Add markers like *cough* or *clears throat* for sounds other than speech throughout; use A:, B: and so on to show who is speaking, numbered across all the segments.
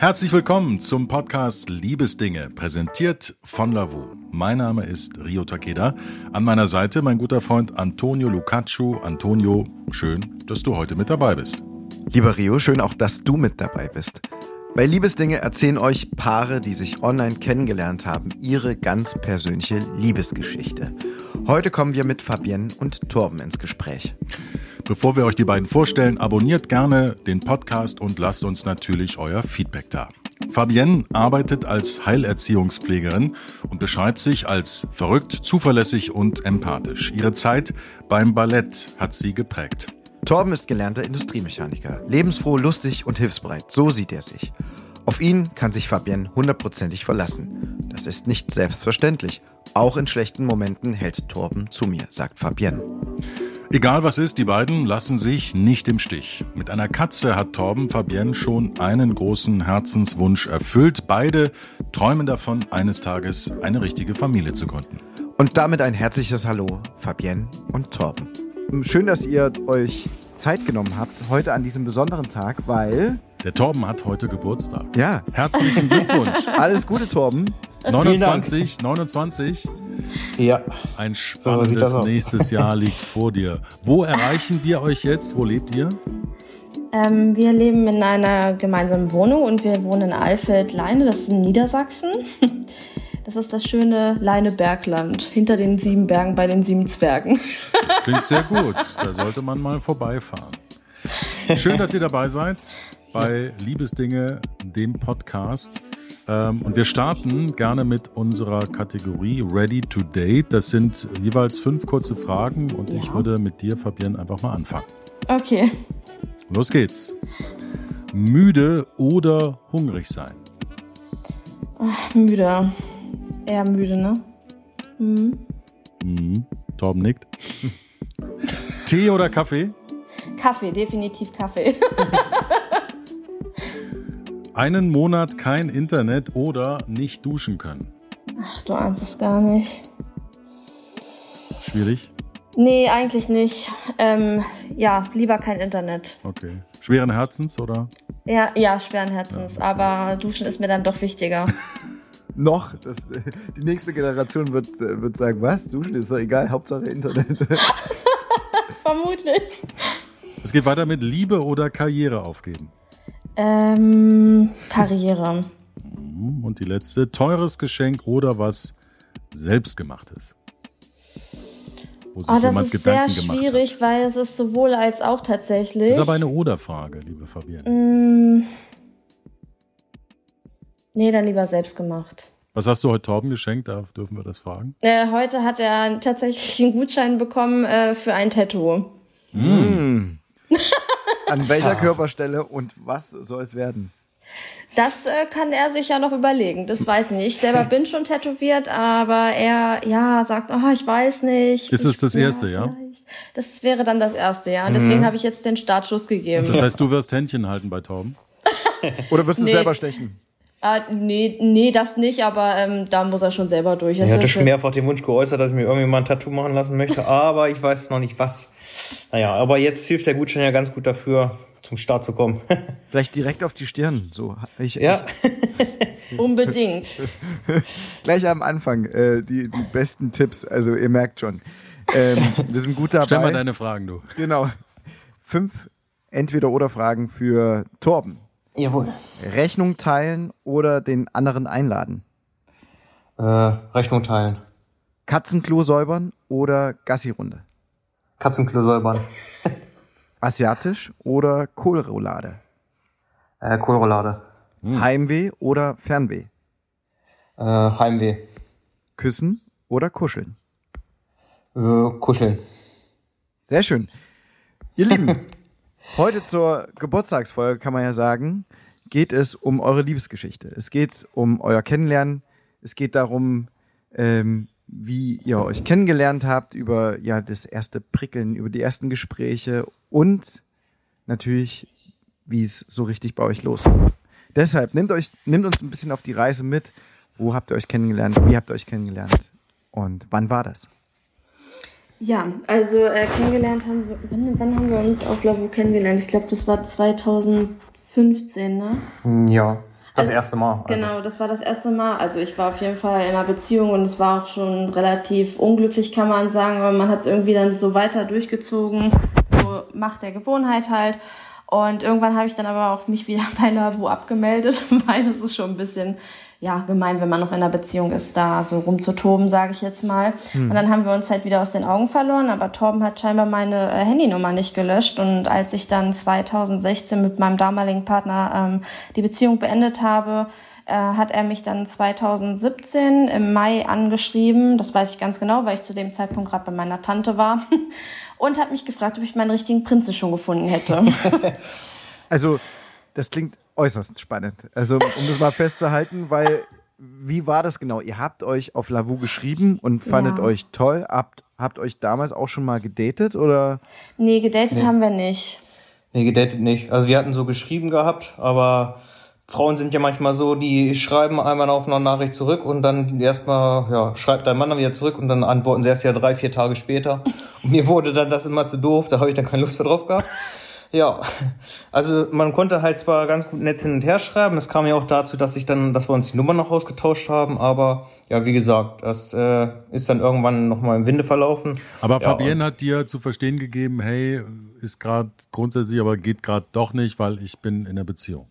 A: Herzlich willkommen zum Podcast Liebesdinge, präsentiert von Lavu. Mein Name ist Rio Takeda. An meiner Seite mein guter Freund Antonio Lucaccio. Antonio, schön, dass du heute mit dabei bist.
B: Lieber Rio, schön auch, dass du mit dabei bist. Bei Liebesdinge erzählen euch Paare, die sich online kennengelernt haben, ihre ganz persönliche Liebesgeschichte. Heute kommen wir mit Fabienne und Torben ins Gespräch.
A: Bevor wir euch die beiden vorstellen, abonniert gerne den Podcast und lasst uns natürlich euer Feedback da. Fabienne arbeitet als Heilerziehungspflegerin und beschreibt sich als verrückt, zuverlässig und empathisch. Ihre Zeit beim Ballett hat sie geprägt.
B: Torben ist gelernter Industriemechaniker, lebensfroh, lustig und hilfsbereit. So sieht er sich. Auf ihn kann sich Fabienne hundertprozentig verlassen. Das ist nicht selbstverständlich. Auch in schlechten Momenten hält Torben zu mir, sagt Fabienne.
A: Egal was ist, die beiden lassen sich nicht im Stich. Mit einer Katze hat Torben Fabienne schon einen großen Herzenswunsch erfüllt. Beide träumen davon, eines Tages eine richtige Familie zu gründen.
B: Und damit ein herzliches Hallo, Fabienne und Torben. Schön, dass ihr euch Zeit genommen habt, heute an diesem besonderen Tag, weil...
A: Der Torben hat heute Geburtstag.
B: Ja.
A: Herzlichen Glückwunsch.
B: Alles Gute, Torben.
A: 29, 29.
C: Ja.
A: Ein spannendes so nächstes Jahr *laughs* liegt vor dir. Wo erreichen wir euch jetzt? Wo lebt ihr?
D: Ähm, wir leben in einer gemeinsamen Wohnung und wir wohnen in Alfeld-Leine, das ist in Niedersachsen. *laughs* Das ist das schöne Leinebergland hinter den sieben Bergen bei den sieben Zwergen.
A: Das *laughs* klingt sehr gut. Da sollte man mal vorbeifahren. Schön, dass ihr dabei seid bei Liebesdinge, dem Podcast. Ähm, und wir starten gerne mit unserer Kategorie Ready to Date. Das sind jeweils fünf kurze Fragen und ja. ich würde mit dir, Fabienne, einfach mal anfangen.
D: Okay.
A: Los geht's. Müde oder hungrig sein?
D: Ach, müde. Eher müde, ne?
A: Mhm. Mhm. Torben nickt. *laughs* Tee oder Kaffee?
D: Kaffee, definitiv Kaffee. *laughs*
A: Einen Monat kein Internet oder nicht duschen können.
D: Ach, du ahnst es gar nicht.
A: Schwierig?
D: Nee, eigentlich nicht. Ähm, ja, lieber kein Internet.
A: Okay. Schweren Herzens oder?
D: Ja, ja, schweren Herzens. Ja, okay. Aber duschen ist mir dann doch wichtiger. *laughs*
B: Noch, das, *laughs* die nächste Generation wird, wird sagen, was? Duschen ist doch egal, Hauptsache Internet. *laughs*
D: Vermutlich.
A: Es geht weiter mit Liebe oder Karriere aufgeben.
D: Ähm, Karriere.
A: Mhm, und die letzte, teures Geschenk oder was selbstgemachtes?
D: Wo sich oh, das ist Gedanken sehr schwierig, hat. weil es ist sowohl als auch tatsächlich. Das
A: ist aber eine Oder-Frage, liebe Fabienne.
D: Mm, nee, dann lieber selbstgemacht.
A: Was hast du heute Torben geschenkt? Darf, dürfen wir das fragen?
D: Äh, heute hat er tatsächlich einen Gutschein bekommen äh, für ein Tattoo.
B: Mm. *laughs* An welcher Körperstelle und was soll es werden?
D: Das äh, kann er sich ja noch überlegen. Das weiß ich nicht. Ich selber bin schon tätowiert, aber er, ja, sagt, oh, ich weiß nicht.
A: Ist es das ja, erste, ja?
D: Das wäre dann das erste, ja. Und deswegen mhm. habe ich jetzt den Startschuss gegeben.
A: Das heißt, du wirst Händchen halten bei Tauben? *laughs*
B: Oder wirst du nee. selber stechen?
D: Äh, nee, nee, das nicht, aber ähm, da muss er schon selber durch.
C: Ich hatte schon mehrfach den Wunsch geäußert, dass ich mir irgendwie mal ein Tattoo machen lassen möchte, *laughs* aber ich weiß noch nicht was. Naja, aber jetzt hilft der Gutschein ja ganz gut dafür, zum Start zu kommen. *laughs*
B: Vielleicht direkt auf die Stirn, so. Ich,
C: ja.
D: Ich, *laughs* Unbedingt.
B: Gleich am Anfang äh, die, die besten Tipps, also ihr merkt schon. Ähm, wir sind gut dabei.
A: Stell mal deine Fragen, du.
B: Genau. Fünf Entweder-Oder-Fragen für Torben.
C: Jawohl.
B: Rechnung teilen oder den anderen einladen?
C: Äh, Rechnung teilen.
B: Katzenklo säubern oder Gassi-Runde?
C: Katzenklo säubern. *laughs*
B: Asiatisch oder Kohlroulade?
C: Äh, Kohlroulade.
B: Hm. Heimweh oder Fernweh?
C: Äh, Heimweh.
B: Küssen oder kuscheln?
C: Äh, kuscheln.
B: Sehr schön. Ihr Lieben, *laughs* Heute zur Geburtstagsfolge kann man ja sagen, geht es um eure Liebesgeschichte. Es geht um euer Kennenlernen. Es geht darum, ähm, wie ihr euch kennengelernt habt, über ja das erste Prickeln, über die ersten Gespräche und natürlich, wie es so richtig bei euch losgeht. Deshalb nehmt euch, nehmt uns ein bisschen auf die Reise mit. Wo habt ihr euch kennengelernt? Wie habt ihr euch kennengelernt? Und wann war das?
D: Ja, also äh, kennengelernt haben wir, wann, wann haben wir uns auf Lavo kennengelernt? Ich glaube, das war 2015, ne?
C: Hm, ja. Das
D: Also,
C: erste Mal. Also.
D: Genau, das war das erste Mal. Also ich war auf jeden Fall in einer Beziehung und es war auch schon relativ unglücklich, kann man sagen, aber man hat es irgendwie dann so weiter durchgezogen. So Macht der Gewohnheit halt. Und irgendwann habe ich dann aber auch mich wieder *laughs* bei Lavu abgemeldet, *laughs* weil es ist schon ein bisschen ja, gemein, wenn man noch in einer Beziehung ist, da so rumzutoben, sage ich jetzt mal. Und dann haben wir uns halt wieder aus den Augen verloren, aber Torben hat scheinbar meine äh, Handynummer nicht gelöscht. Und als ich dann 2016 mit meinem damaligen Partner ähm, die Beziehung beendet habe, äh, hat er mich dann 2017 im Mai angeschrieben. Das weiß ich ganz genau, weil ich zu dem Zeitpunkt gerade bei meiner Tante war. *laughs* Und hat mich gefragt, ob ich meinen richtigen Prinzen schon gefunden hätte. *laughs*
B: Also, das klingt äußerst spannend. Also, um das mal festzuhalten, weil, wie war das genau? Ihr habt euch auf Lavu geschrieben und fandet
D: Ja.
B: euch toll. Habt, habt euch damals auch schon mal gedatet oder?
D: nee, gedatet haben wir nicht.
C: Nee, gedatet nicht. Also wir hatten so geschrieben gehabt, aber Frauen sind ja manchmal so, die schreiben einmal auf eine Nachricht zurück und dann erstmal, ja, schreibt dein Mann dann wieder zurück und dann antworten sie erst ja drei, vier Tage später. Und mir wurde dann das immer zu doof, da habe ich dann keine Lust mehr drauf gehabt. Ja, also man konnte halt zwar ganz gut nett hin und her schreiben, es kam ja auch dazu, dass ich dann, dass wir uns die Nummer noch ausgetauscht haben, aber ja, wie gesagt, das äh, ist dann irgendwann nochmal im Winde verlaufen.
A: Aber
C: Ja,
A: Fabienne hat dir zu verstehen gegeben, hey, ist gerade grundsätzlich, aber geht gerade doch nicht, weil ich bin in der Beziehung.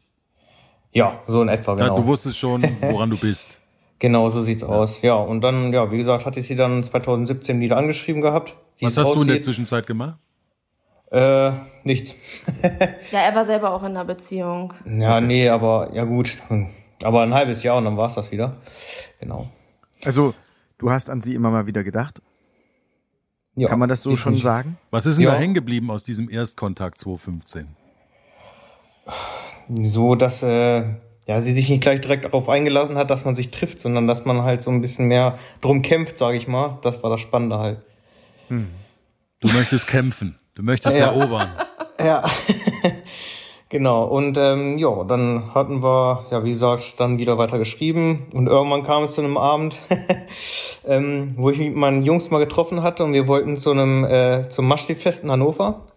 C: Ja, so in etwa, genau.
A: Du wusstest schon, woran du bist. *laughs*
C: Genau, so sieht's aus. Ja, und dann, ja, wie gesagt, hatte ich sie dann 2017 wieder angeschrieben gehabt.
A: Was hast du in der
C: aussieht.
A: Zwischenzeit gemacht?
C: Äh, nichts. *laughs*
D: Ja, er war selber auch in einer Beziehung.
C: Ja, nee, aber, ja gut. Aber ein halbes Jahr und dann war's das wieder. Genau.
B: Also, du hast an sie immer mal wieder gedacht.
C: Ja,
B: Kann man das so schon sagen?
A: Was ist denn
C: Ja.
A: da hängen geblieben aus diesem Erstkontakt 2015?
C: So, dass, äh, ja, sie sich nicht gleich direkt darauf eingelassen hat, dass man sich trifft, sondern dass man halt so ein bisschen mehr drum kämpft, sage ich mal. Das war das Spannende halt.
A: Du möchtest kämpfen. Du möchtest
C: Ja.
A: erobern. *laughs*
C: Ja. *laughs* genau. Und ähm, ja, dann hatten wir, ja, wie gesagt, dann wieder weiter geschrieben. Und irgendwann kam es zu einem Abend, *laughs* ähm, wo ich mich mit meinen Jungs mal getroffen hatte und wir wollten zu einem äh, zum Maschsee-Fest in Hannover.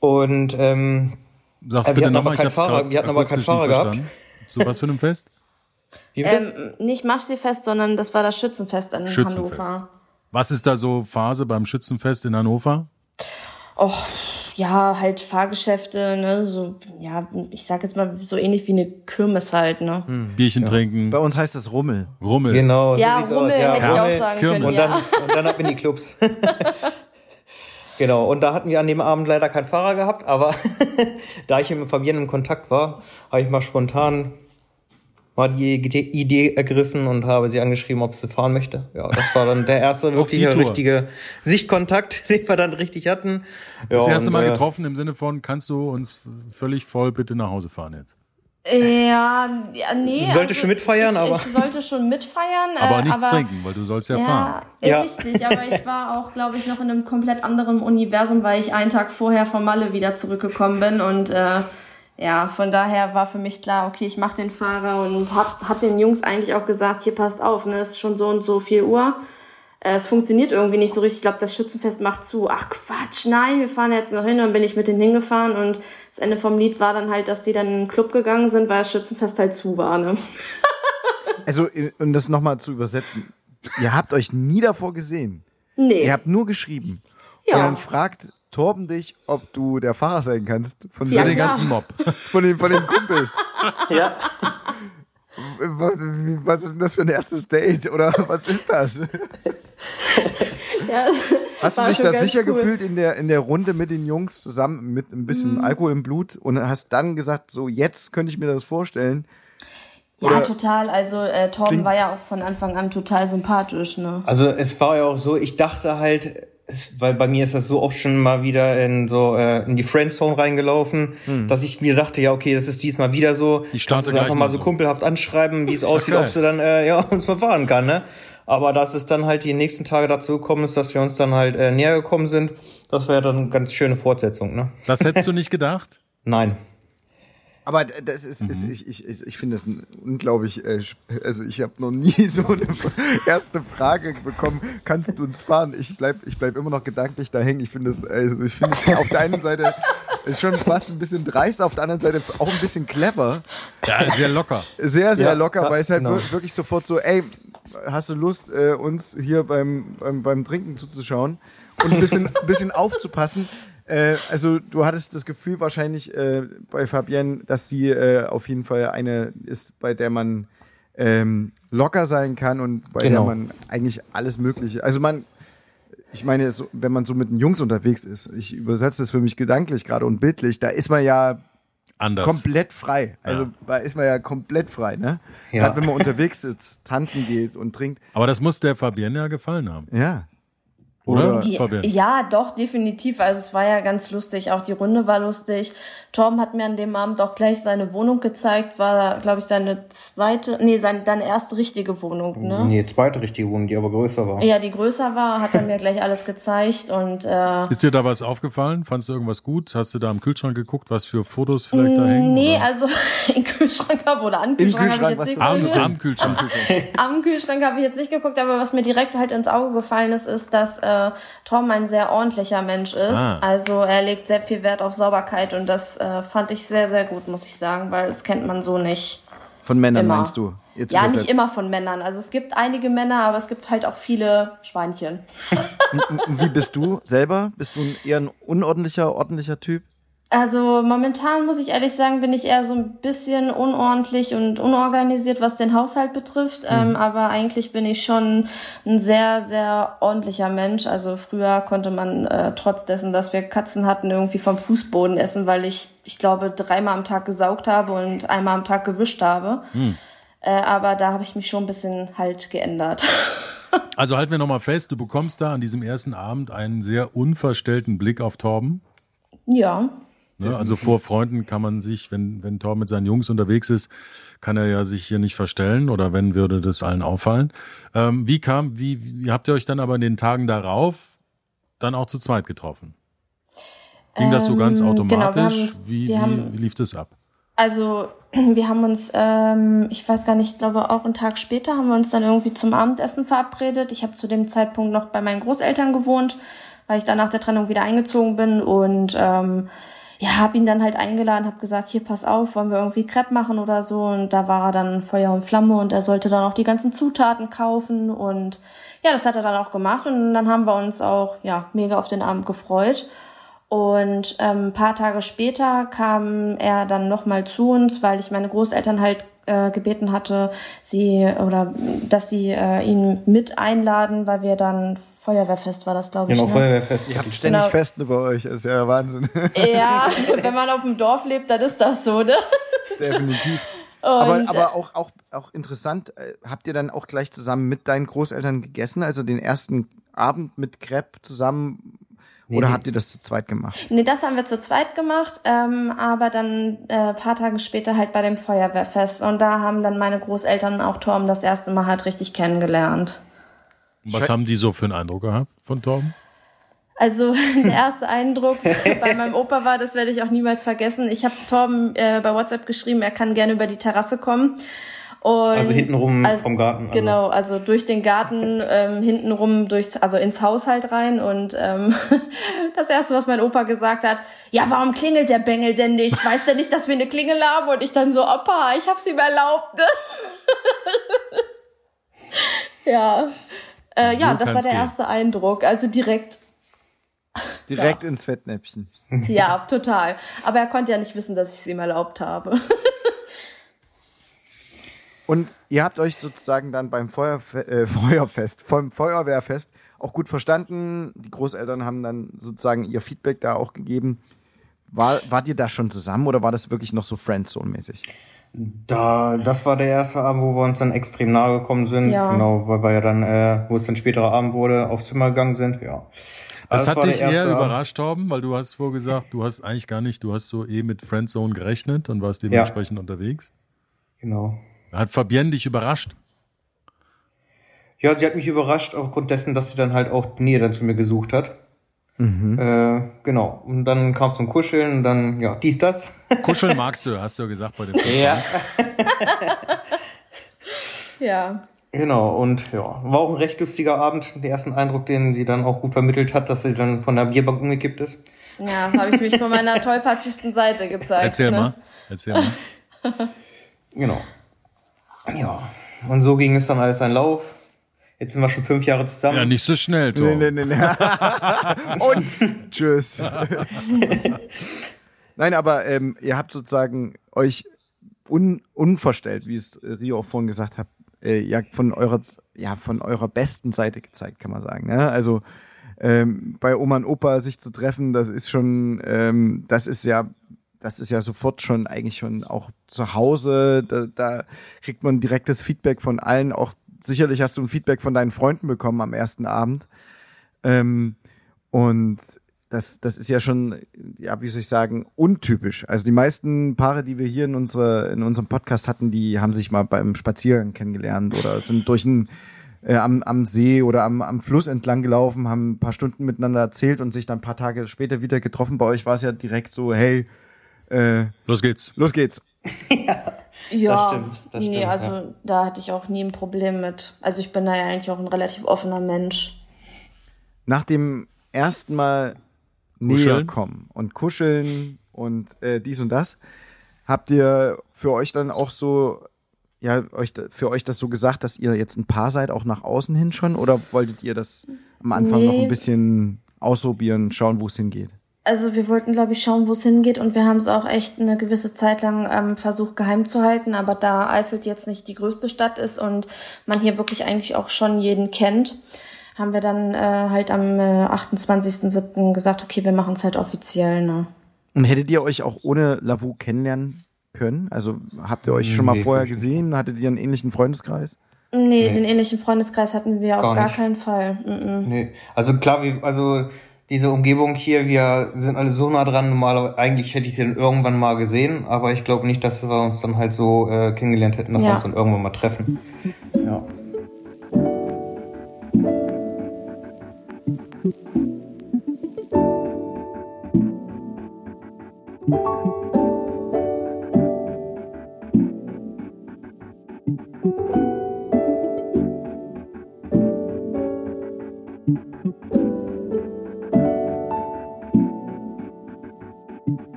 C: Und ähm,
A: Sag's
C: Äh, wir
A: bitte
C: hatten aber
A: nochmal, ich
C: keinen
A: hab's
C: Fahrer- wir hatten aber keinen
A: nicht
C: Fahrer gehabt.
A: verstanden. Zu was für einem Fest?
D: Ähm, nicht Maschseefest, sondern das war das Schützenfest in
A: Schützenfest.
D: Hannover.
A: Was ist da so Phase beim Schützenfest in Hannover?
D: Och, ja, halt Fahrgeschäfte, ne, so, ja, ich sag jetzt mal so ähnlich wie eine Kirmes halt, ne.
A: Bierchen trinken,
B: Bei uns heißt das Rummel.
A: Rummel.
C: genau,
D: Ja,
C: so sieht's
D: Rummel
C: aus. Ja,
D: hätte ich auch
C: Rummel.
D: sagen
A: Kirmes.
D: können,
C: Und
D: ja.
C: dann, und dann ab in die Clubs. *laughs* genau, und da hatten wir an dem Abend leider keinen Fahrer gehabt, aber *laughs* da ich mit Fabienne im Kontakt war, habe ich mal spontan mal die Idee ergriffen und habe sie angeschrieben, ob sie fahren möchte. Ja, das war dann der erste *laughs* wirkliche
A: Tour.
C: richtige Sichtkontakt, *laughs* den wir dann richtig hatten. Ja,
A: Das erste
C: und,
A: Mal
C: äh,
A: getroffen im Sinne von, kannst du uns völlig voll bitte nach Hause fahren jetzt?
D: Ja, ja, nee.
C: Sie sollte schon mitfeiern,
D: ich,
C: aber-
D: Ich sollte schon mitfeiern.
A: Aber
D: äh,
A: nichts
D: aber,
A: trinken, weil du sollst ja,
D: Ja,
A: fahren.
C: Ja.
D: richtig, aber ich war auch, glaube ich, noch in einem komplett anderen Universum, weil ich einen Tag vorher von Malle wieder zurückgekommen bin und äh, ja, von daher war für mich klar, okay, ich mache den Fahrer und hab, hab den Jungs eigentlich auch gesagt, hier passt auf, ne, es ist schon so und so viel Uhr. Äh, Es funktioniert irgendwie nicht so richtig. Ich glaube, das Schützenfest macht zu. Ach Quatsch, nein, wir fahren jetzt noch hin. Dann bin ich mit denen hingefahren und das Ende vom Lied war dann halt, dass die dann in den Club gegangen sind, weil das Schützenfest halt zu war. Ne? *laughs*
B: Also, um das nochmal zu übersetzen. Ihr habt euch nie davor gesehen.
D: Nee.
B: Ihr habt nur geschrieben.
D: Ja.
B: Und dann fragt Torben dich, ob du der Fahrer sein kannst. Von,
D: Ja,
A: den
D: klar.
A: ganzen Mob. *laughs*
B: von, den, von den Kumpels.
C: Ja. *laughs*
B: Was, was ist denn das für ein erstes Date? Oder was ist das? *laughs*
D: ja,
B: Hast du dich da sicher
D: cool.
B: gefühlt in der, in der Runde mit den Jungs zusammen mit ein bisschen
D: Mhm.
B: Alkohol im Blut und hast dann gesagt, so jetzt könnte ich mir das vorstellen?
D: Ja,
B: Oder-
D: total. Also äh, Torben war ja auch von Anfang an total sympathisch. Ne?
C: Also es war ja auch so, ich dachte halt, es, weil bei mir ist das so oft schon mal wieder in so äh, in die Friendzone reingelaufen, dass ich mir dachte, ja okay, das ist diesmal wieder so.
A: Ich starte
C: Kannst
A: gleich
C: einfach
A: mal
C: so kumpelhaft anschreiben, wie es *laughs* aussieht,
A: geil.
C: ob sie dann äh, ja *laughs* uns mal fahren kann, ne? Aber dass es dann halt die nächsten Tage dazu gekommen ist, dass wir uns dann halt äh, näher gekommen sind, das wäre dann eine ganz schöne Fortsetzung, ne?
A: Das hättest du nicht gedacht? *laughs*
C: Nein.
B: Aber das ist, ist ich, ich, ich, finde das ein unglaublich, äh, also ich habe noch nie *laughs* so eine *laughs* erste Frage bekommen, kannst du uns fahren? Ich bleib, ich bleib immer noch gedanklich da hängen. Ich finde das, also ich finde es auf der einen Seite ist schon fast ein bisschen dreist, auf der anderen Seite auch ein bisschen clever.
A: Ja, sehr locker.
B: Sehr, sehr
C: Ja,
B: locker, weil es halt
C: genau.
B: wir- wirklich sofort so, ey, hast du Lust, äh, uns hier beim, beim, beim Trinken zuzuschauen und ein bisschen, ein bisschen aufzupassen? Äh, also du hattest das Gefühl wahrscheinlich äh, bei Fabienne, dass sie äh, auf jeden Fall eine ist, bei der man ähm, locker sein kann und bei
C: Genau.
B: der man eigentlich alles Mögliche. Also man, ich meine, so, wenn man so mit den Jungs unterwegs ist, ich übersetze das für mich gedanklich gerade und bildlich, da ist man ja
A: Anders.
B: komplett frei. Also
A: Ja.
B: da ist man ja komplett frei, ne?
C: Ja.
B: Gerade wenn man unterwegs sitzt, tanzen geht und trinkt.
A: Aber das muss der Fabienne ja gefallen haben.
B: Ja.
A: Oder?
D: Die,
A: Fabian.
D: ja, doch, definitiv. Also es war ja ganz lustig. Auch die Runde war lustig. Torben hat mir an dem Abend auch gleich seine Wohnung gezeigt. War, glaube ich, seine zweite, nee, seine, deine erste richtige Wohnung, ne?
C: Nee, zweite richtige Wohnung, die aber größer war.
D: Ja, die größer war, hat er mir gleich alles gezeigt und äh,
A: Ist dir da was aufgefallen? Fandst du irgendwas gut? Hast du da im Kühlschrank geguckt, was für Fotos vielleicht da hängen?
D: nee,
A: oder?
D: also *laughs* im Kühlschrank habe oder an Kühlschrank,
B: Kühlschrank,
D: habe ich jetzt
B: was
D: nicht
B: für
A: am,
D: geguckt.
A: am Kühlschrank.
D: Am Kühlschrank habe ich jetzt nicht geguckt, aber was mir direkt halt ins Auge gefallen ist, ist, dass äh, Tom ein sehr ordentlicher Mensch ist.
A: Ah.
D: Also er legt sehr viel Wert auf Sauberkeit und das äh, fand ich sehr, sehr gut, muss ich sagen, weil das kennt man so nicht.
B: Von Männern
D: Immer.
B: meinst du? Jetzt
D: Ja,
B: übersetzt.
D: nicht immer von Männern. Also es gibt einige Männer, aber es gibt halt auch viele Schweinchen. *laughs*
B: Wie bist du selber? Bist du eher ein unordentlicher, ordentlicher Typ?
D: Also momentan muss ich ehrlich sagen, bin ich eher so ein bisschen unordentlich und unorganisiert, was den Haushalt betrifft. Ähm, aber eigentlich bin ich schon ein sehr, sehr ordentlicher Mensch. Also früher konnte man äh, trotz dessen, dass wir Katzen hatten, irgendwie vom Fußboden essen, weil ich, ich glaube, dreimal am Tag gesaugt habe und einmal am Tag gewischt habe. Äh, aber da habe ich mich schon ein bisschen halt geändert. *laughs*
A: Also halten wir nochmal fest, du bekommst da an diesem ersten Abend einen sehr unverstellten Blick auf Torben.
D: ja.
A: Ne? Also vor Freunden kann man sich, wenn, wenn Torben mit seinen Jungs unterwegs ist, kann er ja sich hier nicht verstellen oder wenn, würde das allen auffallen. Ähm, wie kam, wie, wie habt ihr euch dann aber in den Tagen darauf dann auch zu zweit getroffen? Ging das so ganz
D: Ähm, genau,
A: automatisch?
D: uns-
A: wie, wie,
D: haben-
A: wie lief das ab?
D: Also *clears throat* wir haben uns, ähm, ich weiß gar nicht, ich glaube auch einen Tag später haben wir uns dann irgendwie zum Abendessen verabredet. Ich habe zu dem Zeitpunkt noch bei meinen Großeltern gewohnt, weil ich dann nach der Trennung wieder eingezogen bin und ähm, ja, habe ihn dann halt eingeladen, habe gesagt, hier pass auf, wollen wir irgendwie Crepe machen oder so und da war er dann Feuer und Flamme und er sollte dann auch die ganzen Zutaten kaufen und ja, das hat er dann auch gemacht und dann haben wir uns auch ja mega auf den Abend gefreut. Und ähm, ein paar Tage später kam er dann nochmal zu uns, weil ich meine Großeltern halt äh, gebeten hatte, sie oder dass sie äh, ihn mit einladen, weil wir dann Feuerwehrfest war das, glaube ich.
C: Genau,
D: ne?
C: Feuerwehrfest.
B: Ihr habt ständig
D: Genau.
B: Festen bei euch, das ist ja der Wahnsinn.
D: Ja, *laughs* wenn man auf dem Dorf lebt, dann ist das so, ne?
B: Definitiv. aber
D: Und,
B: aber auch, auch, auch interessant, äh, habt ihr dann auch gleich zusammen mit deinen Großeltern gegessen? Also den ersten Abend mit Crepe zusammen? Oder
C: nee.
B: habt ihr das zu zweit gemacht?
D: Nee, das haben wir zu zweit gemacht, ähm, aber dann äh, paar Tage später halt bei dem Feuerwehrfest. Und da haben dann meine Großeltern auch Torben das erste Mal halt richtig kennengelernt.
A: Was haben die so für einen Eindruck gehabt von Torben?
D: Also *laughs* der erste Eindruck bei meinem Opa war, das werde ich auch niemals vergessen. Ich habe Torben äh, bei WhatsApp geschrieben, er kann gerne über die Terrasse kommen. Und
C: Also hintenrum
D: als-
C: vom Garten. Also.
D: Genau, also durch den Garten, ähm, hintenrum durchs, also ins Haushalt rein und ähm, *laughs* das erste, was mein Opa gesagt hat, ja, warum klingelt der Bengel denn nicht? Weiß der nicht, dass wir eine Klingel haben? Und ich dann so, Opa, ich hab's ihm erlaubt. *laughs* Ja. Äh,
A: So
D: ja, das war der
A: gehen.
D: erste Eindruck. Also direkt
B: Direkt ins Fettnäpfchen. *laughs*
D: ja, total. Aber er konnte ja nicht wissen, dass ich es ihm erlaubt habe. *laughs*
B: Und ihr habt euch sozusagen dann beim Feuerfe äh, Feuerfest, vom Feuerwehrfest auch gut verstanden. Die Großeltern haben dann sozusagen ihr Feedback da auch gegeben. War, wart ihr da schon zusammen oder war das wirklich noch so Friendzone-mäßig?
C: Da, das war der erste Abend, wo wir uns dann extrem nahe gekommen sind.
D: Ja.
C: Genau, weil wir ja dann, äh, wo es dann späterer Abend wurde, aufs Zimmer gegangen sind. Ja.
A: Das,
C: Also
A: hat dich eher
C: Abend.
A: überrascht, Torben, weil du hast vorgesagt, du hast eigentlich gar nicht, du hast so eh mit Friendzone gerechnet und warst dementsprechend unterwegs.
C: Genau.
A: Hat Fabienne dich überrascht?
C: Ja, sie hat mich überrascht aufgrund dessen, dass sie dann halt auch die Nähe dann zu mir gesucht hat. Äh, genau. Und dann kam zum Kuscheln und dann, ja, dies, das. *laughs*
A: Kuscheln magst du, hast du ja gesagt bei dem
C: Ja. *laughs*
D: ja.
C: Genau, und ja, war auch ein recht lustiger Abend. Der ersten Eindruck, den sie dann auch gut vermittelt hat, dass sie dann von der Bierbank umgekippt ist.
D: Ja, habe ich mich von meiner tollpatschigsten Seite gezeigt.
A: Erzähl
D: ne?
A: mal. Erzähl mal. *laughs*
C: Genau. Ja. Und so ging es dann alles ein Lauf. Jetzt sind wir schon fünf Jahre zusammen.
A: Ja, nicht so schnell, Tom.
B: Nee, nee, nee, nee. *laughs* Und tschüss. Nein, aber ähm, ihr habt sozusagen euch un unverstellt, wie es Rio auch vorhin gesagt hat, äh, ja von eurer ja von eurer besten Seite gezeigt, kann man sagen. Ne? Also ähm, bei Oma und Opa sich zu treffen, das ist schon, ähm, das ist ja, das ist ja sofort schon eigentlich schon auch zu Hause. Da, da kriegt man direktes Feedback von allen. Auch sicherlich hast du ein Feedback von deinen Freunden bekommen am ersten Abend. Ähm, und das, das ist ja schon, ja, wie soll ich sagen, untypisch. Also die meisten Paare, die wir hier in, unsere, in unserem Podcast hatten, die haben sich mal beim Spaziergang kennengelernt oder sind durch ein, äh, am, am See oder am, am Fluss entlang gelaufen, haben ein paar Stunden miteinander erzählt und sich dann ein paar Tage später wieder getroffen. Bei euch war es ja direkt so, hey, äh,
A: Los geht's.
B: los geht's. *laughs*
D: Ja,
C: Das stimmt, das
D: nee,
C: stimmt,
D: also
C: ja.
D: da hatte ich auch nie ein Problem mit. Also ich bin da ja eigentlich auch ein relativ offener Mensch.
B: Nach dem ersten Mal näher kommen und kuscheln und äh, dies und das, habt ihr für euch dann auch so, ja, euch für euch das so gesagt, dass ihr jetzt ein Paar seid, auch nach außen hin schon? Oder wolltet ihr das am Anfang noch
D: Nee.
B: ein bisschen ausprobieren, schauen, wo es hingeht?
D: Also wir wollten, glaube ich, schauen, wo es hingeht und wir haben es auch echt eine gewisse Zeit lang ähm, versucht geheim zu halten, aber da Eifeld jetzt nicht die größte Stadt ist und man hier wirklich eigentlich auch schon jeden kennt, haben wir dann äh, halt am äh, 28.07. gesagt, okay, wir machen es halt offiziell. Ne?
B: Und hättet ihr euch auch ohne Lavu kennenlernen können? Also habt ihr euch schon mal
C: Nee,
B: vorher gesehen? Hattet ihr einen ähnlichen Freundeskreis?
D: Nee,
C: Nee.
D: den ähnlichen Freundeskreis hatten wir auf
C: Gar
D: gar
C: nicht.
D: keinen Fall. Mm -mm.
C: Nee. Also klar, wie, also diese Umgebung hier, wir sind alle so nah dran. Normal, eigentlich hätte ich sie dann irgendwann mal gesehen, aber ich glaube nicht, dass wir uns dann halt so äh, kennengelernt hätten, dass wir
D: Ja.
C: uns dann irgendwann mal treffen. Ja.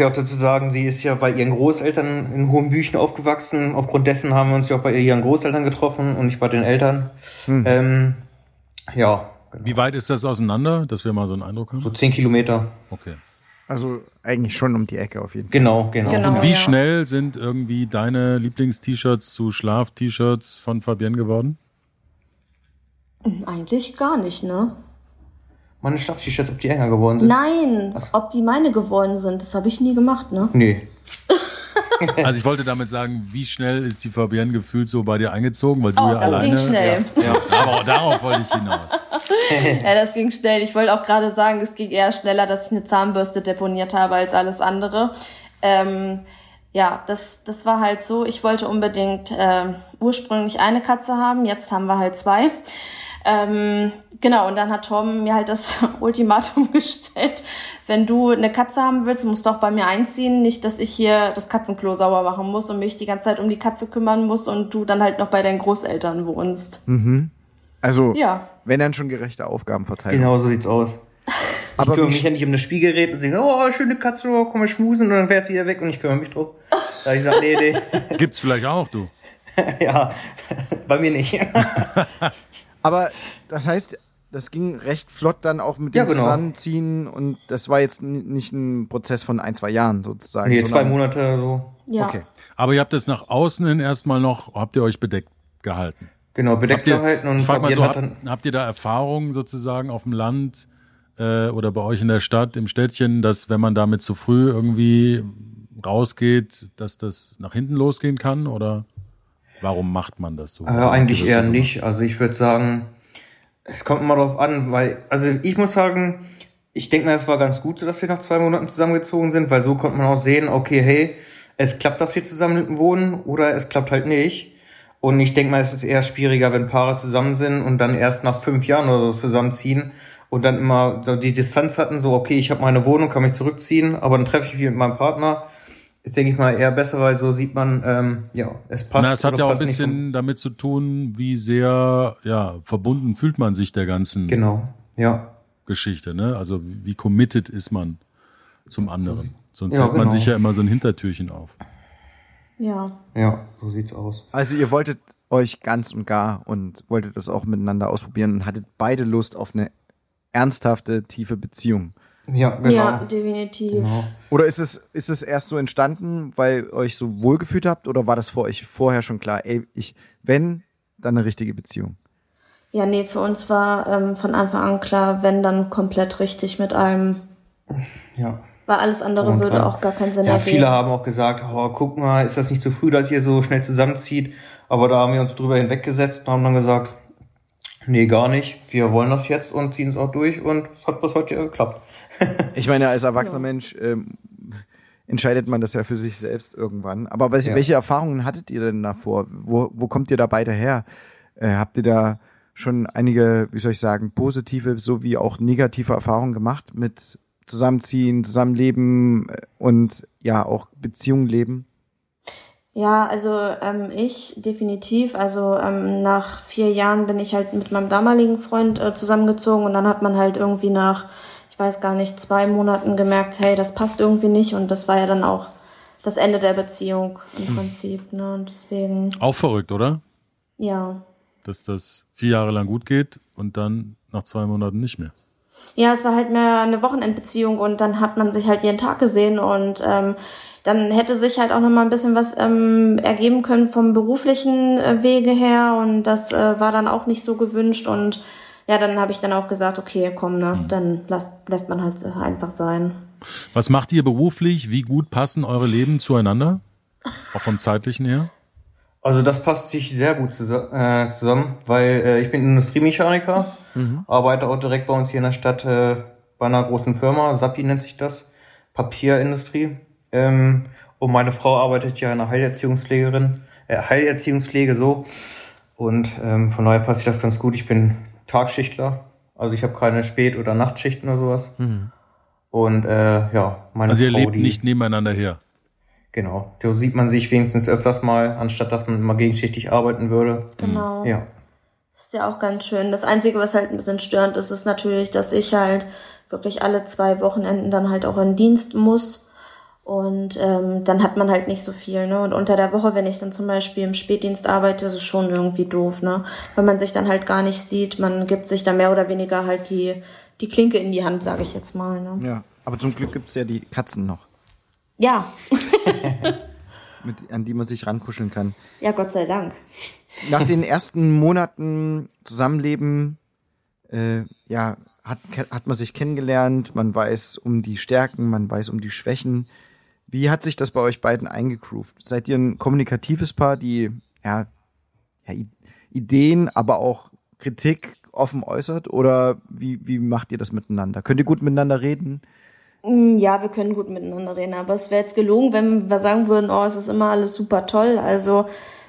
C: Ich auch dazu sagen, sie ist ja bei ihren Großeltern in Hohenbüchen aufgewachsen. Aufgrund dessen haben wir uns ja auch bei ihren Großeltern getroffen und nicht bei den Eltern. Ähm, ja,
A: Wie weit ist das auseinander, dass wir mal so einen Eindruck haben?
C: so zehn Kilometer.
A: Okay.
B: Also eigentlich schon um die Ecke auf jeden Fall.
C: Genau, genau.
D: Genau.
A: Und wie
D: ja.
A: schnell sind irgendwie deine Lieblings-T-Shirts zu Schlaf-T-Shirts von Fabienne geworden?
D: Eigentlich gar nicht, ne?
C: Meine Schlaf-T-Shirts, ob die enger geworden sind?
D: Nein,
C: Was?
D: ob die meine geworden sind, das habe ich nie gemacht, ne?
C: Nee. *laughs*
A: Also ich wollte damit sagen, wie schnell ist die Fabienne gefühlt so bei dir eingezogen, weil du
D: Oh,
A: ja
D: das
A: alleine.
D: ging schnell.
A: Ja, aber darauf wollte ich hinaus. *laughs*
D: Ja, das ging schnell. Ich wollte auch gerade sagen, es ging eher schneller, dass ich eine Zahnbürste deponiert habe als alles andere. Ähm, ja, das, das war halt so. Ich wollte unbedingt äh, ursprünglich eine Katze haben, jetzt haben wir halt zwei. Ähm, genau, und dann hat Tom mir halt das *laughs* Ultimatum *laughs* gestellt, wenn du eine Katze haben willst, musst du auch bei mir einziehen. Nicht, dass ich hier das Katzenklo sauber machen muss und mich die ganze Zeit um die Katze kümmern muss und du dann halt noch bei deinen Großeltern wohnst.
B: Also,
D: Ja.
B: wenn dann schon gerechte Aufgabenverteilung.
C: Genau so sieht's aus.
B: Aber
C: ich kümmere mich ja nicht um das Spielgerät und sage, oh, schöne Katze, oh, komm mal schmusen und dann fährt sie wieder weg und ich kümmere mich drauf. *laughs* Da ich gesagt, nee, nee,
A: Gibt's vielleicht auch, du.
C: ja, bei mir nicht.
B: Aber das heißt, das ging recht flott dann auch mit dem
C: Ja, genau.
B: Zusammenziehen und das war jetzt nicht ein Prozess von ein, zwei Jahren sozusagen.
C: Nee, zwei Monate so.
D: Ja.
B: Okay.
A: Aber ihr habt es nach außen hin erstmal noch, habt ihr euch bedeckt gehalten?
C: Genau, bedeckt
A: ihr,
C: gehalten und
A: frag mal so,
C: hat
A: habt,
C: dann,
A: habt ihr da Erfahrungen sozusagen auf dem Land äh, oder bei euch in der Stadt, im Städtchen, dass wenn man damit zu früh irgendwie rausgeht, dass das nach hinten losgehen kann? Oder warum macht man das so?
C: äh, eigentlich eher
A: so
C: nicht. Also ich würde sagen, es kommt immer drauf an, weil, also ich muss sagen, ich denke mal, es war ganz gut so, dass wir nach zwei Monaten zusammengezogen sind, weil so konnte man auch sehen, okay, hey, es klappt, dass wir zusammen wohnen oder es klappt halt nicht. Und ich denke mal, es ist eher schwieriger, wenn Paare zusammen sind und dann erst nach fünf Jahren oder so zusammenziehen und dann immer so die Distanz hatten, so, okay, ich habe meine Wohnung, kann mich zurückziehen, aber dann treffe ich mich mit meinem Partner ist, denke ich mal, eher besser, weil so sieht man, ähm, ja, es passt.
A: Na, es hat ja auch ein bisschen damit zu tun, wie sehr ja, verbunden fühlt man sich der ganzen
C: Genau, ja.
A: Geschichte. Ne? Also wie wie committed ist man zum anderen. Sonst
C: Ja,
A: hält man
C: genau.
A: sich ja immer so ein Hintertürchen auf.
D: Ja.
C: Ja, so sieht's aus.
B: Also ihr wolltet euch ganz und gar und wolltet das auch miteinander ausprobieren und hattet beide Lust auf eine ernsthafte, tiefe Beziehung.
C: Ja, genau.
D: Ja, definitiv.
C: genau.
B: Oder ist es, ist es erst so entstanden, weil ihr euch so wohlgefühlt habt oder war das für euch vorher schon klar, ey, ich, wenn, dann eine richtige Beziehung?
D: Ja, nee, für uns war ähm, von Anfang an klar, wenn dann komplett richtig mit allem.
C: Ja.
D: Weil alles andere
C: Und
D: würde auch gar keinen Sinn
C: Ja,
D: ergeben.
C: viele haben auch gesagt, oh, guck mal, ist das nicht zu früh, dass ihr so schnell zusammenzieht? Aber da haben wir uns drüber hinweggesetzt und haben dann gesagt, nee, gar nicht. Wir wollen das jetzt und ziehen es auch durch und es hat bis heute geklappt.
B: Ich meine, als erwachsener Mensch ähm, entscheidet man das ja für sich selbst irgendwann. Aber was,
C: Ja.
B: welche Erfahrungen hattet ihr denn davor? Wo, wo kommt ihr da beide her? Äh, habt ihr da schon einige, wie soll ich sagen, positive sowie auch negative Erfahrungen gemacht mit Zusammenziehen, Zusammenleben äh, und ja auch Beziehungen leben?
D: Ja, also ähm, ich definitiv. Also ähm, nach vier Jahren bin ich halt mit meinem damaligen Freund äh, zusammengezogen und dann hat man halt irgendwie nach, weiß gar nicht, zwei Monaten gemerkt, hey, das passt irgendwie nicht und das war ja dann auch das Ende der Beziehung im Prinzip. Ne? Und deswegen,
A: Auch verrückt, oder?
D: ja.
A: Dass das vier Jahre lang gut geht und dann nach zwei Monaten nicht mehr.
D: Ja, es war halt mehr eine Wochenendbeziehung und dann hat man sich halt jeden Tag gesehen und ähm, dann hätte sich halt auch noch mal ein bisschen was ähm, ergeben können vom beruflichen äh, Wege her und das äh, war dann auch nicht so gewünscht und ja, dann habe ich dann auch gesagt, okay, komm, ne, dann lasst, lässt man halt einfach sein.
A: Was macht ihr beruflich? Wie gut passen eure Leben zueinander? Auch vom zeitlichen her?
C: Also das passt sich sehr gut äh, zusammen, weil äh, ich bin Industriemechaniker, arbeite auch direkt bei uns hier in der Stadt äh, bei einer großen Firma, Sappi nennt sich das, Papierindustrie. Ähm, und meine Frau arbeitet ja in einer Heilerziehungspflegerin, äh, Heilerziehungspflege so. Und ähm, von daher passt sich das ganz gut. Ich bin Tagschichtler, also ich habe keine Spät- oder Nachtschichten oder sowas. Und äh, ja, meine
A: Also ihr
C: Frau,
A: lebt
C: die,
A: nicht nebeneinander her.
C: Genau, da sieht man sich wenigstens öfters mal, anstatt dass man mal gegenschichtig arbeiten würde.
D: Genau.
C: Ja.
D: Ist ja auch ganz schön. Das Einzige, was halt ein bisschen störend ist, ist natürlich, dass ich halt wirklich alle zwei Wochenenden dann halt auch in Dienst muss. Und ähm, dann hat man halt nicht so viel, ne? Und unter der Woche, wenn ich dann zum Beispiel im Spätdienst arbeite, ist es schon irgendwie doof, ne? Weil man sich dann halt gar nicht sieht, man gibt sich da mehr oder weniger halt die, die Klinke in die Hand, sage ich jetzt mal, ne?
B: Ja. Aber zum Glück gibt's ja die Katzen noch,
D: Ja, *laughs*
B: mit, an die man sich rankuscheln kann.
D: ja, Gott sei Dank.
B: Nach den ersten Monaten Zusammenleben, äh, ja, hat, hat man sich kennengelernt, man weiß um die Stärken, man weiß um die Schwächen. Wie hat sich das bei euch beiden eingegroovt? Seid ihr ein kommunikatives Paar, die ja, ja Ideen, aber auch Kritik offen äußert? Oder wie, wie macht ihr das miteinander? Könnt ihr gut miteinander reden?
D: Mm, Ja, wir können gut miteinander reden, aber es wäre jetzt gelogen, wenn wir sagen würden, oh, es ist immer alles super toll. Also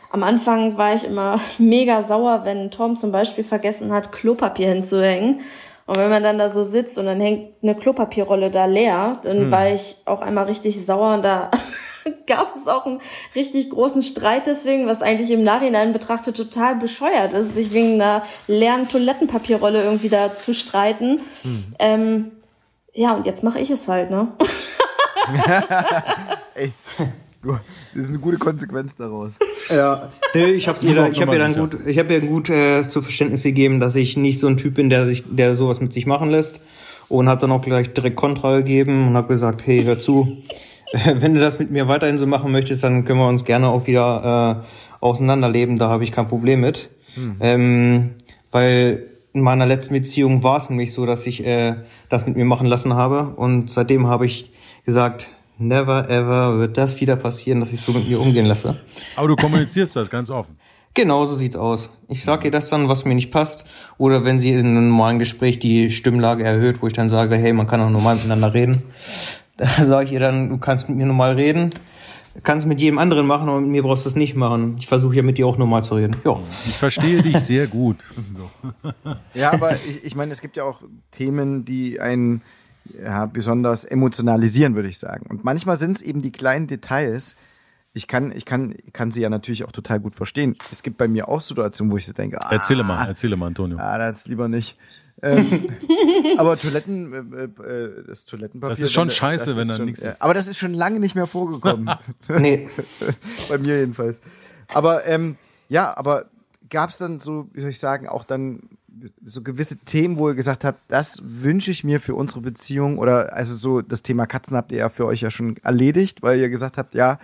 D: am Anfang war ich immer *laughs* mega sauer, wenn Tom zum Beispiel vergessen hat, Klopapier hinzuhängen. Und wenn man dann da so sitzt und dann hängt eine Klopapierrolle da leer, dann war ich auch einmal richtig sauer und da *laughs* gab es auch einen richtig großen Streit deswegen, was eigentlich im Nachhinein betrachtet total bescheuert ist, sich wegen einer leeren Toilettenpapierrolle irgendwie da zu streiten. Ähm, ja, und jetzt mache ich es halt, ne? *laughs* *laughs*
B: Du, das ist eine gute Konsequenz daraus.
C: Ja, nee, ich habe
A: Nur
C: ihr, ich hab ihr dann
A: sicher.
C: gut, ich habe ihr gut äh, zu Verständnis gegeben, dass ich nicht so ein Typ bin, der sich, der sowas mit sich machen lässt. Und hat dann auch gleich direkt Kontra gegeben und habe gesagt, hey, hör zu, *laughs* wenn du das mit mir weiterhin so machen möchtest, dann können wir uns gerne auch wieder äh, auseinanderleben. Da habe ich kein Problem mit, ähm, weil in meiner letzten Beziehung war es nämlich so, dass ich äh, das mit mir machen lassen habe und seitdem habe ich gesagt, never ever wird das wieder passieren, dass ich so mit mir umgehen lasse.
A: Aber du kommunizierst das ganz offen.
C: Genau so sieht's aus. Ich sag ihr das dann, was mir nicht passt. Oder wenn sie in einem normalen Gespräch die Stimmlage erhöht, wo ich dann sage, hey, man kann auch normal miteinander reden. *laughs* Da sage ich ihr dann, du kannst mit mir normal reden. Kannst mit jedem anderen machen, aber mit mir brauchst du das nicht machen. Ich versuche ja mit dir auch normal zu reden. Ja.
A: Ich verstehe dich sehr gut. So. *laughs*
B: Ja, aber ich, ich meine, es gibt ja auch Themen, die einen ja, besonders emotionalisieren, würde ich sagen. Und manchmal sind es eben die kleinen Details. Ich kann, ich kann, ich kann sie ja natürlich auch total gut verstehen. Es gibt bei mir auch Situationen, wo ich so denke, ah,
A: Erzähle mal, erzähle mal, Antonio.
B: ah, das lieber nicht. Ähm, *laughs* aber Toiletten, äh, äh, das Toilettenpapier.
A: Das ist schon
B: das
A: scheiße, wenn da nichts
B: ja,
A: ist.
B: Aber das ist schon lange nicht mehr vorgekommen. *laughs*
C: Nee. *laughs*
B: bei mir jedenfalls. Aber ähm, ja, aber gab es dann so, wie soll ich sagen, auch dann so gewisse Themen, wo ihr gesagt habt, das wünsche ich mir für unsere Beziehung oder also so das Thema Katzen habt ihr ja für euch ja schon erledigt, weil ihr gesagt habt, ja,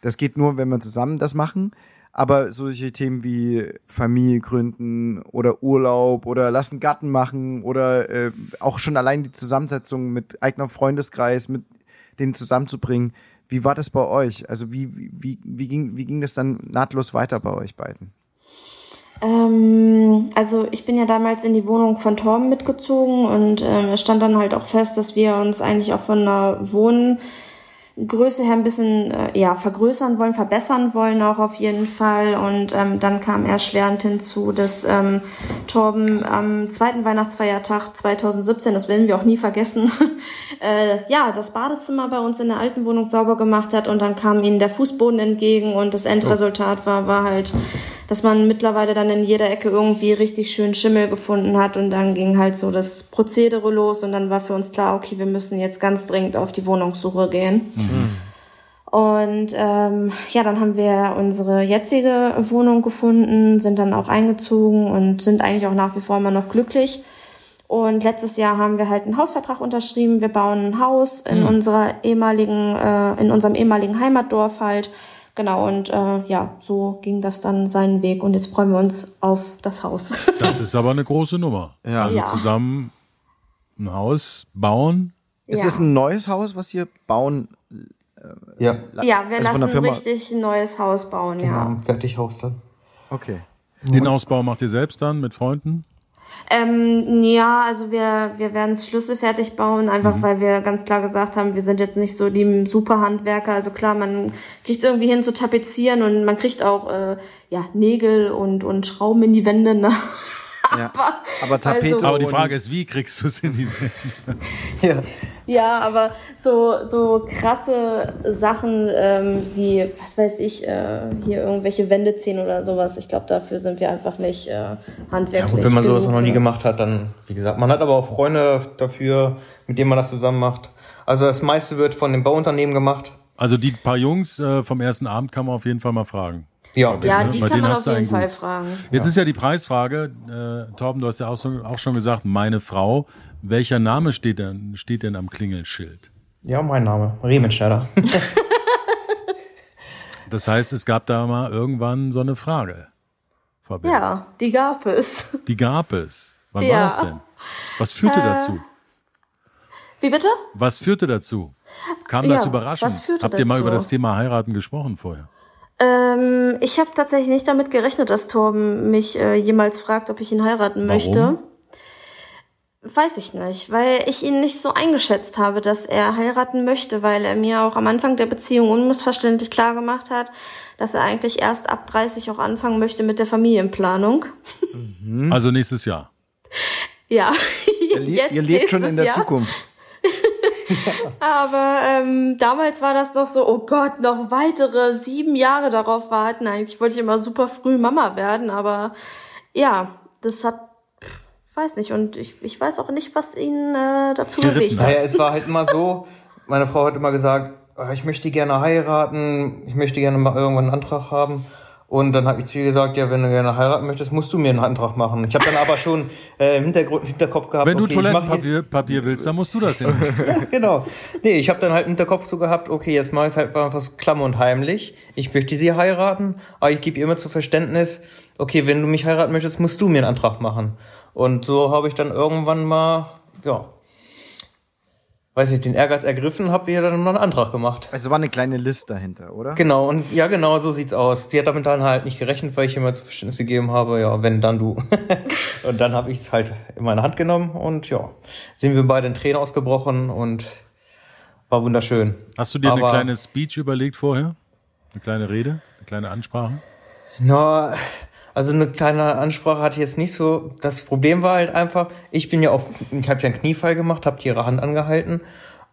B: das geht nur, wenn wir zusammen das machen. Aber solche Themen wie Familie gründen oder Urlaub oder lassen Garten machen oder äh, auch schon allein die Zusammensetzung mit eigener Freundeskreis, mit denen zusammenzubringen. Wie war das bei euch? Also wie, wie, wie, ging, wie ging das dann nahtlos weiter bei euch beiden?
D: Ähm, also ich bin ja damals in die Wohnung von Torben mitgezogen und ähm, es stand dann halt auch fest, dass wir uns eigentlich auch von einer Wohngröße her ein bisschen äh, ja vergrößern wollen, verbessern wollen auch auf jeden Fall. Und ähm, dann kam erschwerend hinzu, dass ähm, Torben am zweiten Weihnachtsfeiertag 2017, das werden wir auch nie vergessen, *laughs* äh, ja das Badezimmer bei uns in der alten Wohnung sauber gemacht hat und dann kam ihnen der Fußboden entgegen und das Endresultat war war halt dass man mittlerweile dann in jeder Ecke irgendwie richtig schön Schimmel gefunden hat und dann ging halt so das Prozedere los und dann war für uns klar, okay, wir müssen jetzt ganz dringend auf die Wohnungssuche gehen. Und ähm, ja, dann haben wir unsere jetzige Wohnung gefunden, sind dann auch eingezogen und sind eigentlich auch nach wie vor immer noch glücklich. Und letztes Jahr haben wir halt einen Hausvertrag unterschrieben. Wir bauen ein Haus in unserer ehemaligen, äh, in unserem ehemaligen Heimatdorf halt. Genau, und äh, ja, so ging das dann seinen Weg und jetzt freuen wir uns auf das Haus. *laughs*
A: Das ist aber eine große Nummer.
B: Ja.
A: Also
D: Ja.
A: zusammen ein Haus bauen.
B: Ist
D: ja.
B: es ein neues Haus, was ihr bauen?
C: Ja.
D: ja, wir
B: also
D: lassen richtig ein neues Haus bauen, ja.
C: Ja. Fertighaus dann.
B: Okay.
A: Den Ausbau macht ihr selbst dann mit Freunden?
D: Ähm, ja, also wir, wir werden es schlüsselfertig bauen, einfach weil wir ganz klar gesagt haben, wir sind jetzt nicht so die Superhandwerker. Also klar, man kriegt es irgendwie hin zu tapezieren und man kriegt auch äh, ja, Nägel und, und Schrauben in die Wände. Ne? *laughs*
B: Ja. *laughs* Aber Tapete.
D: Also-
A: Aber die Frage ist, wie kriegst du es in die
C: Ja.
D: Ja, aber so, so krasse Sachen ähm, wie, was weiß ich, äh, hier irgendwelche Wände ziehen oder sowas. Ich glaube, dafür sind wir einfach nicht äh,
C: Ja,
D: handwerklich.
C: gut, wenn man sowas
D: genug,
C: noch nie
D: ne?
C: gemacht hat, dann, wie gesagt, man hat aber auch Freunde dafür, mit denen man das zusammen macht. Also das meiste wird von dem Bauunternehmen gemacht.
A: Also die paar Jungs äh, vom ersten Abend kann man auf jeden Fall mal fragen.
C: Ja,
D: Ja,
A: ne?
D: die
A: Bei
D: kann man
A: hast
D: auf jeden Fall
A: gut.
D: fragen.
A: Jetzt ist ja die Preisfrage, äh, Torben, du hast ja auch, so, auch schon gesagt, meine Frau. Welcher Name steht denn, steht denn am Klingelschild?
C: ja mein Name, Riemenschneider. *laughs*
A: Das heißt, es gab da mal irgendwann so eine Frage. Frau Bill.
D: Ja, die gab es.
A: Die gab es. Wann
D: Ja.
A: war das denn? Was führte dazu?
D: Wie bitte?
A: Was führte dazu? Kam das
D: Ja,
A: überraschend?
D: was führte
A: Habt ihr mal
D: dazu?
A: über das Thema heiraten gesprochen vorher?
D: Ähm, ich habe tatsächlich nicht damit gerechnet, dass Torben mich äh, jemals fragt, ob ich ihn heiraten möchte. Weiß ich nicht, weil ich ihn nicht so eingeschätzt habe, dass er heiraten möchte, weil er mir auch am Anfang der Beziehung unmissverständlich klar gemacht hat, dass er eigentlich erst ab 30 auch anfangen möchte mit der Familienplanung.
A: Also nächstes Jahr.
D: Ja,
B: Ihr, le *laughs* ihr lebt schon in der
D: Jahr.
B: Zukunft. *laughs*
D: Aber ähm, damals war das doch so, oh Gott, noch weitere sieben Jahre darauf warten. Eigentlich wollte ich immer super früh Mama werden, aber ja, das hat, weiß nicht, und ich, ich weiß auch nicht, was ihn äh, dazu bewegt
A: hat.
C: Naja,
D: hat.
C: es war halt immer so, meine Frau hat immer gesagt, "Ah, ich möchte gerne heiraten, ich möchte gerne mal irgendwann einen Antrag haben. Und dann habe ich zu ihr gesagt, ja, wenn du gerne heiraten möchtest, musst du mir einen Antrag machen. Ich habe dann aber schon äh, im Hintergrund, Hinterkopf gehabt,
A: Wenn du
C: okay,
A: Toilettenpapier Papier willst, dann musst du das hin. *laughs*
C: genau. Nee, ich habe dann halt im Hinterkopf so gehabt, okay, jetzt mache ich halt was klamm und heimlich. Ich möchte sie heiraten, aber ich gebe ihr immer zu Verständnis, okay, wenn du mich heiraten möchtest, musst du mir einen Antrag machen. Und so habe ich dann irgendwann mal, ja, weiß nicht, den Ehrgeiz ergriffen, habe ihr dann mal einen Antrag gemacht.
B: Also war eine kleine List dahinter, oder?
C: Genau, und ja, genau, so sieht's aus. Sie hat damit dann halt nicht gerechnet, weil ich ihr immer zu Verständnis gegeben habe, ja, wenn, dann du. *laughs* und dann habe ich es halt in meine Hand genommen und ja, sind wir beide in Tränen ausgebrochen und war wunderschön.
A: Hast du dir eine
C: Aber-
A: kleine Speech überlegt vorher? Eine kleine Rede? Eine kleine Ansprache?
C: Na, Also eine kleine Ansprache hatte ich jetzt nicht so. Das Problem war halt einfach, ich bin ja auf, ich habe ja einen Kniefall gemacht, habe ihre Hand angehalten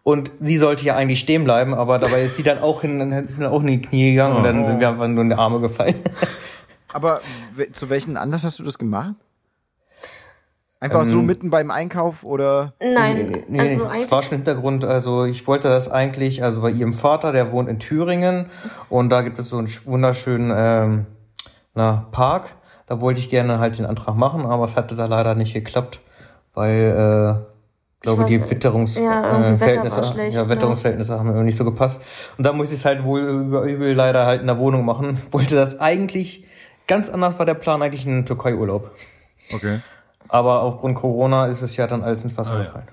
C: und sie sollte ja eigentlich stehen bleiben, aber dabei ist sie dann auch hin, dann ist sie dann auch in die Knie gegangen und dann sind wir einfach nur in die Arme gefallen. *laughs*
B: Aber zu welchem Anlass hast du das gemacht? Einfach so mitten beim Einkauf oder?
D: Nein,
C: Nee,
D: also
C: es
D: eigentlich.
C: war schon Hintergrund, also ich wollte das eigentlich, also bei ihrem Vater, der wohnt in Thüringen und da gibt es so einen sch- wunderschönen ähm, na, Park. Da wollte ich gerne halt den Antrag machen, aber es hatte da leider nicht geklappt, weil äh, glaube
D: weiß
C: die
D: nicht.
C: Witterungs
D: Ja,
C: äh, Verhältnisse,
D: schlecht,
C: ja,
D: ne?
C: Wetterungsverhältnisse haben mir nicht so gepasst. Und da muss ich es halt wohl über übel leider halt in der Wohnung machen. *laughs* Wollte das eigentlich ganz anders war der Plan eigentlich in Türkei-Urlaub.
A: Okay.
C: Aber aufgrund Corona ist es ja dann alles ins Wasser
A: Ah, ja.
C: gefallen.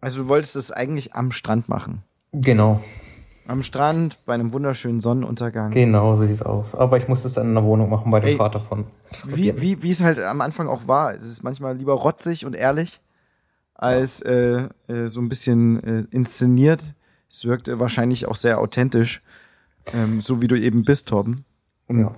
B: Also du wolltest es eigentlich am Strand machen.
C: Genau.
B: Am Strand, bei einem wunderschönen Sonnenuntergang.
C: Genau, so sieht's aus. Aber ich musste es dann in der Wohnung machen bei dem
B: Ey,
C: Vater von.
B: Wie, wie, wie es halt am Anfang auch war. Es ist manchmal lieber rotzig und ehrlich, als äh, äh, so ein bisschen äh, inszeniert. Es wirkte wahrscheinlich auch sehr authentisch, ähm, so wie du eben bist, Torben.
C: Ja.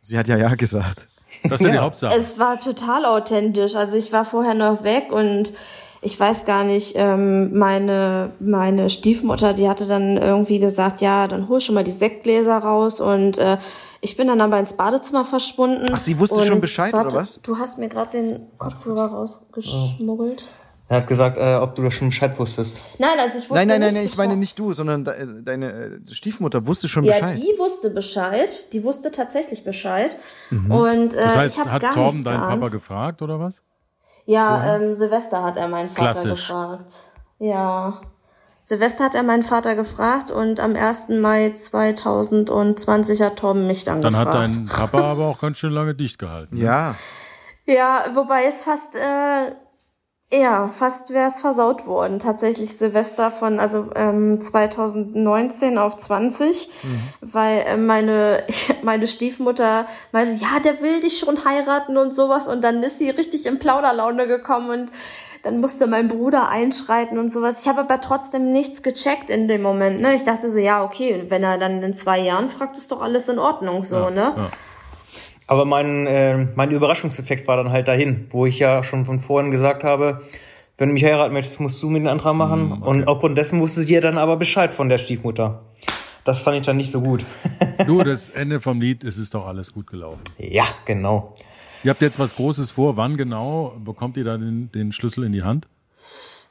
B: Sie hat ja ja gesagt.
A: Das ist ja die
C: Ja.
A: Hauptsache.
D: Es war total authentisch. Also ich war vorher noch weg und ich weiß gar nicht, ähm, meine, meine Stiefmutter, die hatte dann irgendwie gesagt, ja, dann hol schon mal die Sektgläser raus und äh, ich bin dann aber ins Badezimmer verschwunden.
B: Ach, sie wusste schon Bescheid,
D: warte,
B: oder was?
D: Du hast mir gerade den Kopfhörer rausgeschmuggelt.
C: Er hat gesagt, äh, ob du das schon Bescheid wusstest.
D: Nein, also ich wusste
B: Nein, nein, nein,
D: nicht
B: nein, ich meine nicht du, sondern de, äh, deine äh, Stiefmutter wusste schon
D: Ja,
B: Bescheid.
D: die wusste Bescheid. Die wusste tatsächlich Bescheid. Und äh,
A: Das heißt, hat
D: gar
A: Torben deinen
D: geahnt.
A: Papa gefragt oder was?
D: Ja, ähm, Silvester hat er meinen Vater
A: Klassisch.
D: gefragt. Ja. Silvester hat er meinen Vater gefragt und am 1. Mai 2020 hat Torben mich dann,
A: Dann
D: gefragt.
A: hat dein Papa aber auch ganz schön lange dicht gehalten. ne?
B: Ja,
D: Ja, wobei es fast, äh, ja, fast wäre es versaut worden. Tatsächlich Silvester von, also ähm, 2019 auf 20, weil äh, meine, *laughs* meine Stiefmutter meinte, ja, der will dich schon heiraten und sowas. Und dann ist sie richtig in Plauderlaune gekommen und dann musste mein Bruder einschreiten und sowas. Ich habe aber trotzdem nichts gecheckt in dem Moment. Ne? Ich dachte so, ja, okay, wenn er dann in zwei Jahren fragt, ist doch alles in Ordnung so, ne?
A: Ja.
C: Aber mein, äh, mein Überraschungseffekt war dann halt dahin, wo ich ja schon von vorhin gesagt habe, wenn du mich heiraten möchtest, musst du mir den Antrag machen. Und aufgrund dessen wusste sie ja dann aber Bescheid von der Stiefmutter. Das fand ich dann nicht so gut.
A: Du, *laughs* das Ende vom Lied, es ist doch alles gut gelaufen.
C: ja, genau.
A: Ihr habt jetzt was Großes vor. Wann genau bekommt ihr da den, den Schlüssel in die Hand?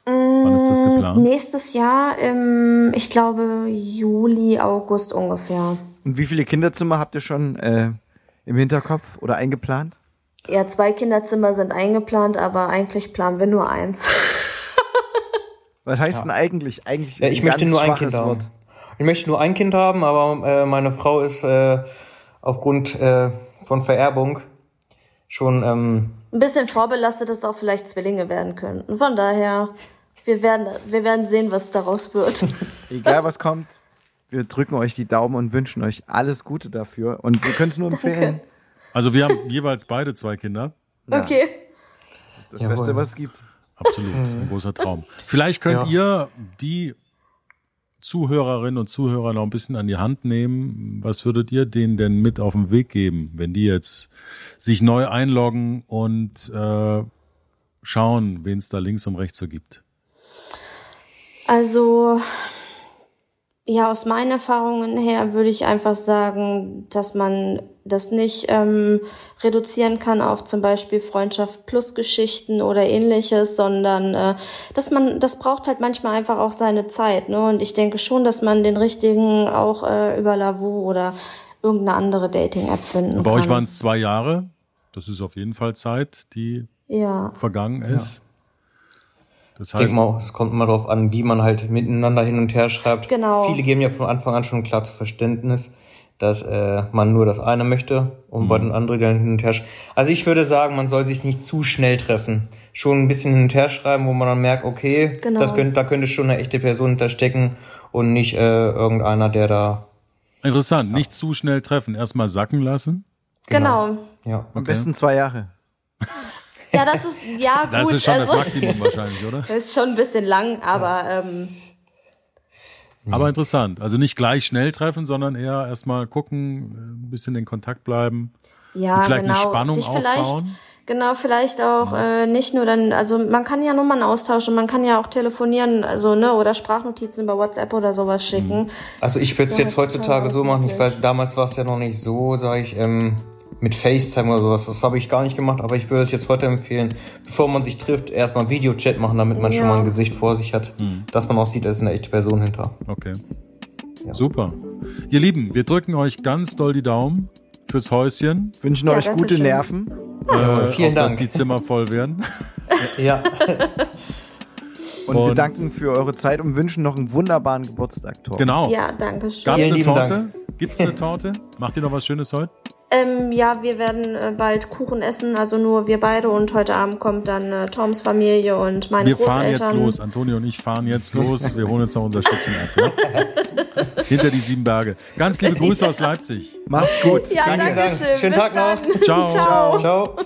A: Wann ist das geplant?
D: Nächstes Jahr im, ich glaube, Juli, August ungefähr.
B: Und wie viele Kinderzimmer habt ihr schon äh, im Hinterkopf oder eingeplant?
D: Ja, zwei Kinderzimmer sind eingeplant, aber eigentlich planen wir nur eins. *laughs*
B: Was heißt denn eigentlich? Eigentlich ist
C: Ja, ich
B: ein
C: möchte
B: ganz
C: nur ein Kind haben.
B: Wort.
C: Ich möchte nur ein Kind haben, aber äh, meine Frau ist äh, aufgrund äh, von Vererbung schon ähm,
D: Ein bisschen vorbelastet, dass auch vielleicht Zwillinge werden könnten. Von daher, wir werden, wir werden sehen, was daraus wird.
B: Egal was kommt, wir drücken euch die Daumen und wünschen euch alles Gute dafür. Und wir können es nur empfehlen.
A: Also wir haben jeweils beide zwei Kinder.
D: Okay.
B: Das ist das
C: Jawohl.
B: Beste, was es gibt.
A: Absolut, ein großer Traum. Vielleicht könnt ihr die Zuhörerinnen und Zuhörer noch ein bisschen an die Hand nehmen. Was würdet ihr denen denn mit auf den Weg geben, wenn die jetzt sich neu einloggen und äh, schauen, wen es da links und rechts so gibt?
D: Also, ja, aus meinen Erfahrungen her würde ich einfach sagen, dass man das nicht ähm, reduzieren kann auf zum Beispiel Freundschaft plus Geschichten oder ähnliches, sondern äh, dass man, das braucht halt manchmal einfach auch seine Zeit. Ne? Und ich denke schon, dass man den richtigen auch äh, über Lavu oder irgendeine andere Dating-App finden
A: Bei
D: kann.
A: euch waren es zwei Jahre. Das ist auf jeden Fall Zeit, die
D: ja.
A: vergangen ist. Das
C: Ich denke
A: heißt,
C: mal, es kommt immer darauf an, wie man halt miteinander hin und her schreibt.
D: Genau.
C: Viele geben ja von Anfang an schon klar zu Verständnis, dass äh, man nur das eine möchte und bei den anderen dann hin und her Also ich würde sagen, man soll sich nicht zu schnell treffen. Schon ein bisschen hin und her schreiben, wo man dann merkt, okay,
D: Genau.
C: das könnte, da könnte schon eine echte Person hinterstecken und nicht äh, irgendeiner, der da.
A: interessant, nicht zu schnell treffen, erstmal sacken lassen.
D: Genau.
C: Ja.
B: Am besten zwei Jahre. *laughs*
D: Ja, das ist, ja, *laughs* gut.
A: Das ist schon
D: also,
A: das Maximum wahrscheinlich, oder? *laughs*
D: Das ist schon ein bisschen lang, aber ähm,
A: Aber interessant. Also nicht gleich schnell treffen, sondern eher erstmal gucken, äh, ein bisschen in Kontakt bleiben.
D: Ja,
A: Und vielleicht
D: genau.
A: eine Spannung
D: Sich vielleicht,
A: aufbauen.
D: genau, vielleicht auch äh, nicht nur dann, also man kann ja Nummern austauschen, man kann ja auch telefonieren, also ne, oder Sprachnotizen über WhatsApp oder sowas schicken.
C: Also ich würde es
D: So
C: jetzt heutzutage so machen, ich weiß, damals war es ja noch nicht so, sage ich, ähm, mit FaceTime oder sowas, das habe ich gar nicht gemacht, aber ich würde es jetzt heute empfehlen, bevor man sich trifft, erstmal Videochat machen, damit man schon
D: Ja.
C: mal ein Gesicht vor sich hat, dass man auch sieht, da ist eine echte Person hinter.
A: Okay.
C: Ja.
A: Super. Ihr Lieben, wir drücken euch ganz doll die Daumen fürs Häuschen,
B: Wünschen
D: Ja,
B: euch gute
D: schön.
B: Nerven.
A: äh,
C: vielen
A: auf dass
C: Dank.
A: die Zimmer voll werden. *laughs*
C: Ja.
B: Und, wir
A: Und-
B: danken für eure Zeit und wünschen noch einen wunderbaren Geburtstag, Tor.
A: Genau.
D: Ja, danke schön.
A: Gab's
C: Vielen
A: eine Torte?
C: Dank.
A: Gibt's eine *laughs* Torte? Macht ihr noch was Schönes heute?
D: Ähm, ja, wir werden äh, bald Kuchen essen, also nur wir beide und heute Abend kommt dann äh, Toms Familie und meine
A: Wir fahren jetzt
D: Großeltern.
A: los. Antonio und ich fahren jetzt los. Wir holen uns noch unser Stückchen ab. Ja? Hinter die sieben Berge. Ganz liebe Grüße aus Leipzig.
B: Macht's gut.
D: Ja,
C: Danke,
D: danke
C: danke.
D: schön.
C: Schönen
D: Bis
C: Tag noch.
D: dann.
A: Ciao.
D: Ciao.
C: Ciao.